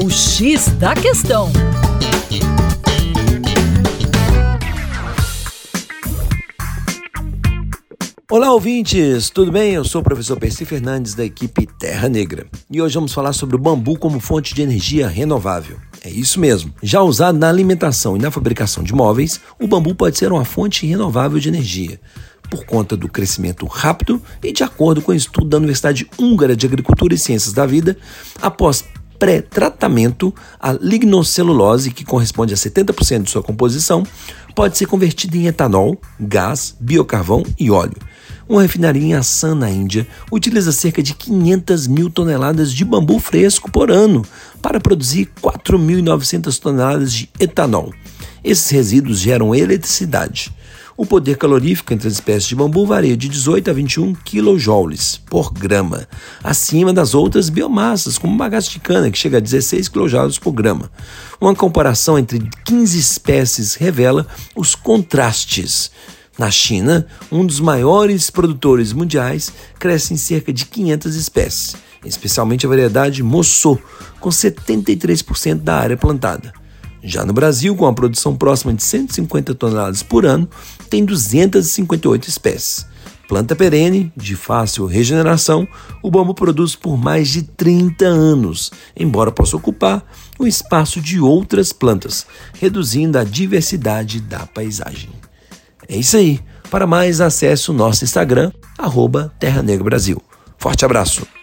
O X da Questão. Olá, ouvintes! Tudo bem? Eu sou o professor Percy Fernandes da equipe Terra Negra e hoje vamos falar sobre o bambu como fonte de energia renovável. É isso mesmo. Já usado na alimentação e na fabricação de móveis, o bambu pode ser uma fonte renovável de energia por conta do crescimento rápido e de acordo com o estudo da Universidade Húngara de Agricultura e Ciências da Vida, após pré-tratamento, a lignocelulose, que corresponde a 70% de sua composição, pode ser convertida em etanol, gás, biocarvão e óleo. Uma refinaria em Assam, na Índia, utiliza cerca de 500 mil toneladas de bambu fresco por ano para produzir 4.900 toneladas de etanol. Esses resíduos geram eletricidade. O poder calorífico entre as espécies de bambu varia de 18 a 21 kJ por grama, acima das outras biomassas, como bagaço de cana, que chega a 16 kJ por grama. Uma comparação entre 15 espécies revela os contrastes. Na China, um dos maiores produtores mundiais, cresce em cerca de 500 espécies, especialmente a variedade Mossô, com 73% da área plantada. Já no Brasil, com a produção próxima de 150 toneladas por ano, tem 258 espécies. Planta perene, de fácil regeneração, o bambu produz por mais de 30 anos, embora possa ocupar o espaço de outras plantas, reduzindo a diversidade da paisagem. É isso aí. Para mais, acesse o nosso Instagram, arroba Terra Negra Brasil. Forte abraço!